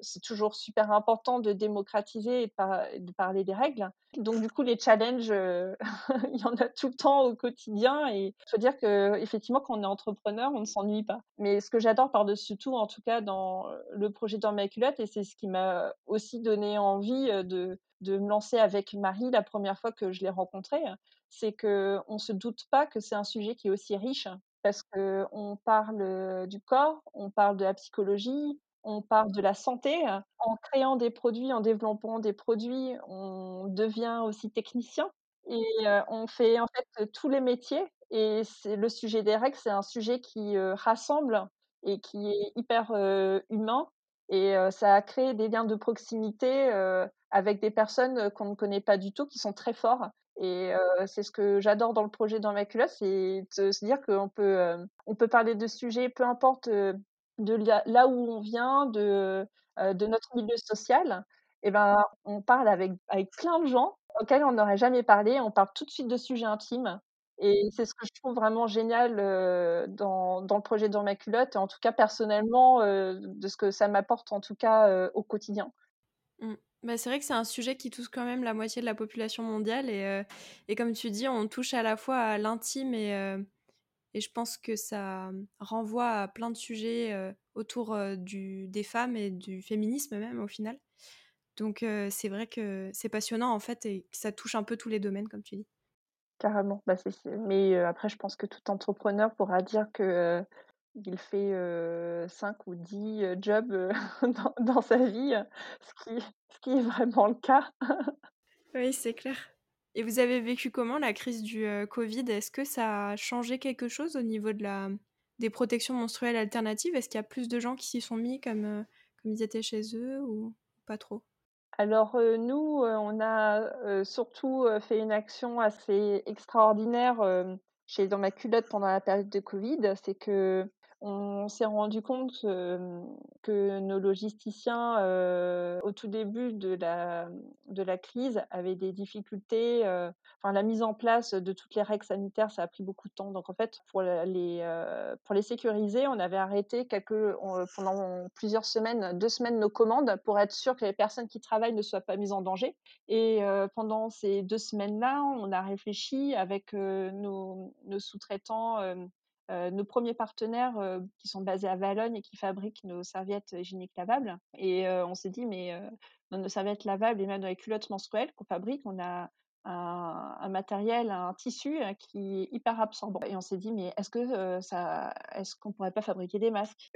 c'est toujours super important de démocratiser et de, par de, parler des règles. Donc du coup, les challenges, il y en a tout le temps au quotidien et il faut dire que effectivement, quand on est entrepreneur, on ne s'ennuie pas. Mais ce que j'adore par-dessus tout, en tout cas dans le projet dans ma culotte, et c'est ce qui m'a aussi donné envie de de me lancer avec Marie la première fois que je l'ai rencontrée, c'est qu'on ne se doute pas que c'est un sujet qui est aussi riche parce qu'on parle du corps, on parle de la psychologie, on parle de la santé. En créant des produits, en développant des produits, on devient aussi technicien et on fait en fait tous les métiers et le sujet des règles, c'est un sujet qui, rassemble et qui est hyper, humain et ça a créé des liens de proximité, avec des personnes, qu'on ne connaît pas du tout, qui sont très forts et c'est ce que j'adore dans le projet Dans ma culotte, c'est de se dire qu'on peut, on peut parler de sujets, peu importe, de là où on vient, de, de notre milieu social et ben, on parle avec avec plein de gens auxquels on n'aurait jamais parlé. On parle tout de suite de sujets intimes et c'est ce que je trouve vraiment génial, dans dans le projet Dans ma culotte en tout cas personnellement, de ce que ça m'apporte en tout cas, au quotidien. Mmh. Bah, c'est vrai que c'est un sujet qui touche quand même la moitié de la population mondiale et, euh, comme tu dis, on touche à la fois à l'intime et, euh, je pense que ça renvoie à plein de sujets euh, autour des femmes et du féminisme même au final. Donc c'est vrai que c'est passionnant en fait et que ça touche un peu tous les domaines comme tu dis. Carrément, bah, mais après je pense que tout entrepreneur pourra dire que, il fait, heu, 5 ou 10 heu, jobs, dans dans sa vie, ce qui ce qui est vraiment le cas. Oui, c'est clair. Et vous avez vécu comment la crise du, covid? Est-ce que ça a changé quelque chose au niveau de la des protections menstruelles alternatives? Est-ce qu'il y a plus de gens qui s'y sont mis comme, comme ils étaient chez eux ou pas trop? Alors, nous, on a, surtout, fait une action assez extraordinaire, chez Dans ma culotte pendant la période de covid. C'est qu'on s'est rendu compte, que nos logisticiens, au tout début de la crise, avaient des difficultés, la mise en place de toutes les règles sanitaires, ça a pris beaucoup de temps. Donc en fait, pour les, pour les sécuriser, on avait arrêté quelques on pendant plusieurs semaines, 2 semaines nos commandes pour être sûr que les personnes qui travaillent ne soient pas mises en danger et pendant ces 2 semaines-là, on a réfléchi avec, nos sous-traitants, heu, nos premiers partenaires, heu, qui sont basés à Valognes et qui fabriquent nos serviettes hygiéniques lavables et heu, on s'est dit: «Mais dans nos serviettes lavables et même dans les culottes menstruelles qu'on fabrique, on a un matériel, un tissu, heu, qui est hyper absorbant» et on s'est dit: «Mais est-ce que, ça est-ce qu'on pourrait pas fabriquer des masques?»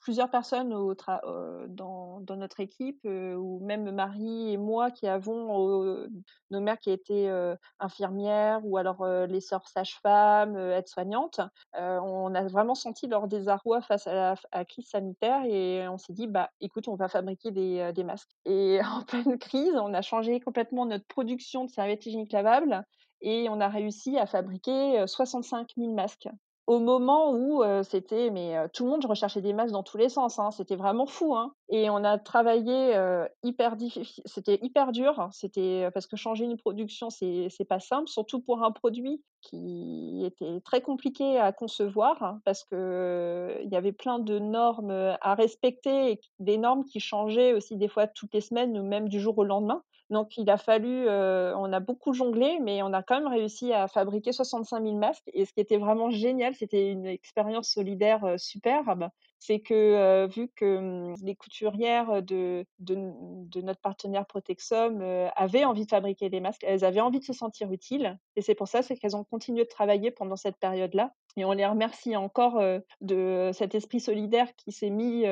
Plusieurs personnes au heu, dans notre équipe, heu, ou même Marie et moi qui avons, heu, nos mères qui étaient, infirmières ou alors, les sœurs sages-femmes, aides-soignantes. On a vraiment senti leur désarroi face à la crise sanitaire et on s'est dit: «Bah, écoute, on va fabriquer des, des masques» et en pleine crise, on a changé complètement notre production de serviettes hygiéniques lavables et on a réussi à fabriquer, heu, 65 000 masques. Au moment où, heu, c'était mais heu, tout le monde recherchait des masques dans tous les sens, hein, c'était vraiment fou, hein et on a travaillé, hyper diffici c'était hyper dur, c'était, parce que changer une production, c'est c'est pas simple, surtout pour un produit qui était très compliqué à concevoir parce que, il y avait plein de normes, à respecter des normes qui changeaient aussi des fois toutes les semaines ou même du jour au lendemain. Donc il a fallu, on a beaucoup jonglé, mais on a quand même réussi à fabriquer 65 000 masques et ce qui était vraiment génial, c'était une expérience solidaire, heu, superbe. C'est que, vu que, mmh, les couturières, de de notre partenaire Protexom, avaient envie de fabriquer des masques, elles avaient envie de se sentir utiles et c'est pour ça, qu'elles ont continué de travailler pendant cette période-là et on les remercie encore, de cet esprit solidaire qui s'est mis,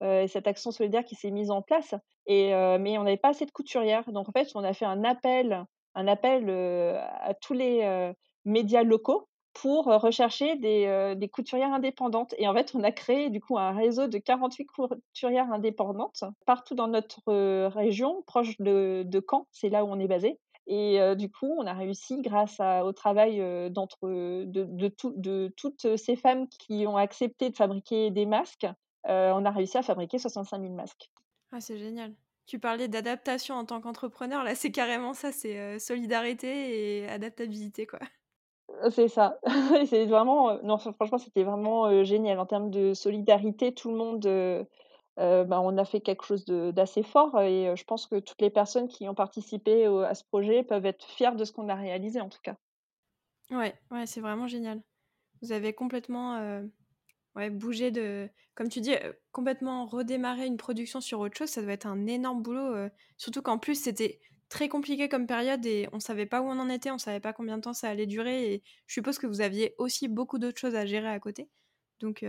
cette action solidaire qui s'est mise en place et mais on n'avait pas assez de couturières. Donc en fait, on a fait un appel un appel, à tous les, médias locaux pour, heu, rechercher des, heu, des couturières indépendantes et en fait, on a créé du coup un réseau de 48 couturières indépendantes partout dans notre, heu, région, proche de de Caen, c'est là où on est basé Et du coup, on a réussi grâce au travail, d'entre de de toutes ces femmes qui ont accepté de fabriquer des masques, on a réussi à fabriquer 65 000 masques. Ah, c'est génial. Tu parlais d'adaptation en tant qu'entrepreneur, là, c'est carrément ça, c'est, solidarité et adaptabilité, quoi. C'est ça. C'est vraiment, non, franchement, c'était vraiment, génial en termes de solidarité. Tout le monde, bah, on a fait quelque chose d'assez fort et je pense que toutes les personnes qui ont participé à ce projet peuvent être fières de ce qu'on a réalisé, en tout cas. Ouais, ouais, c'est vraiment génial. Vous avez complètement, ouais, bougé de comme tu dis, complètement redémarrer une production sur autre chose, ça doit être un énorme boulot, surtout qu'en plus, c'était très compliqué comme période et on savait pas où on en était, on savait pas combien de temps ça allait durer et je suppose que vous aviez aussi beaucoup d'autres choses à gérer à côté. Donc,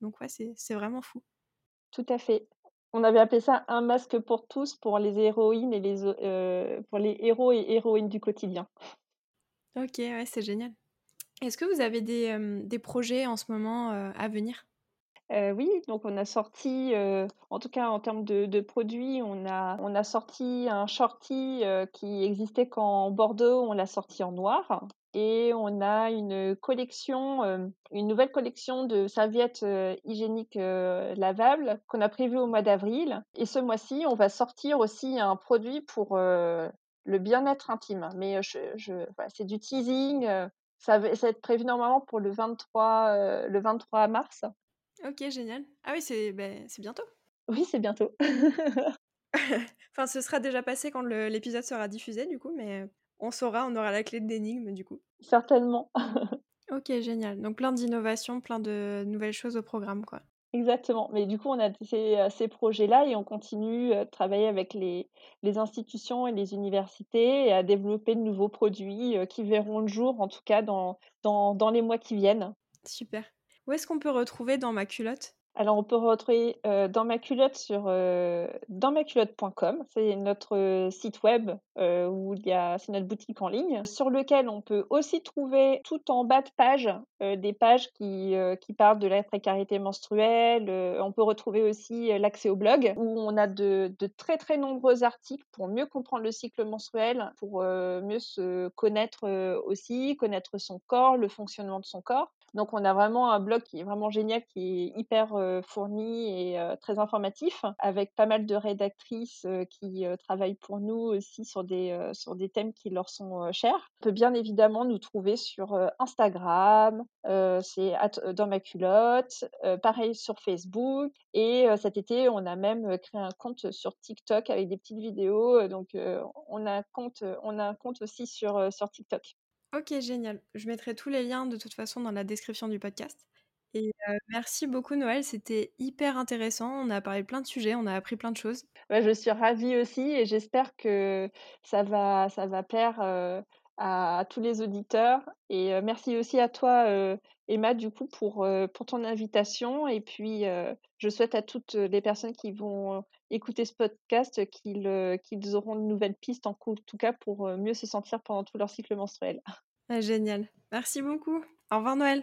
donc ouais, c'est vraiment fou. Tout à fait. On avait appelé ça un masque pour tous pour les héroïnes et les euh, pour les héros et héroïnes du quotidien. Ok, ouais, c'est génial. Est-ce que vous avez des, des projets en ce moment à venir? Euh, oui, donc on a sorti, en tout cas en termes de, produits, on a, on a sorti un shorty qui existait qu'en Bordeaux, on l'a sorti en noir. Et on a une collection, une nouvelle collection de serviettes hygiéniques lavables qu'on a prévue au mois d'avril. Et ce mois-ci, on va sortir aussi un produit pour le bien-être intime. Mais c'est du teasing. ça, va, être prévu normalement pour le 23, le 23 mars. Ok, génial. Ah oui, c'est ben, bientôt. Oui, c'est bientôt. enfin, ce sera déjà passé quand l'épisode sera diffusé, du coup, mais on saura, on aura la clé de d'énigme, du coup. Certainement. ok, génial. Donc plein d'innovations, plein de nouvelles choses au programme, quoi. Exactement. Mais du coup, on a ces, euh, ces projets-là et on continue euh, de travailler avec les, les, institutions et les universités et à développer de nouveaux produits euh, qui verront le jour, en tout cas dans, dans, dans les mois qui viennent. Super. Où est-ce qu'on peut retrouver dans ma culotte? Alors, on peut retrouver dans ma culotte sur dansmaculotte.com. C'est notre site web où il y a, c'est notre boutique en ligne, sur lequel on peut aussi trouver tout en bas de page des pages qui, qui parlent de la précarité menstruelle. on peut retrouver aussi l'accès au blog où on a de, très très nombreux articles pour mieux comprendre le cycle menstruel, pour mieux se connaître aussi, connaître son corps, le fonctionnement de son corps. Donc on a vraiment un blog qui est vraiment génial, qui est hyper fourni et très informatif, avec pas mal de rédactrices qui travaillent pour nous aussi sur des, sur des thèmes qui leur sont chers. On peut bien évidemment nous trouver sur Instagram, c'est dans ma culotte, pareil sur Facebook. Et cet été, on a même créé un compte sur TikTok avec des petites vidéos. Donc on a un compte, on a un compte aussi sur, sur TikTok. Ok, génial. Je mettrai tous les liens de toute façon dans la description du podcast. Et merci beaucoup Noël, c'était hyper intéressant. On a parlé plein de sujets, on a appris plein de choses. je suis ravie aussi et j'espère que ça va, ça va plaire à, tous les auditeurs. Et merci aussi à toi Emma du coup pour, pour ton invitation. Et puis je souhaite à toutes les personnes qui vont écouter ce podcast qu'ils qu'ils auront de nouvelles pistes en tout cas pour mieux se sentir pendant tout leur cycle menstruel. Ah, génial. Merci beaucoup. Au revoir Noël.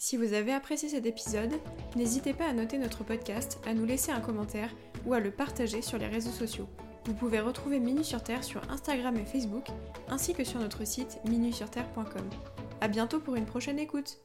Si vous avez apprécié cet épisode, n'hésitez pas à noter notre podcast, à nous laisser un commentaire ou à le partager sur les réseaux sociaux. Vous pouvez retrouver Minus sur Terre sur Instagram et Facebook, ainsi que sur notre site minusurterre.com. A bientôt pour une prochaine écoute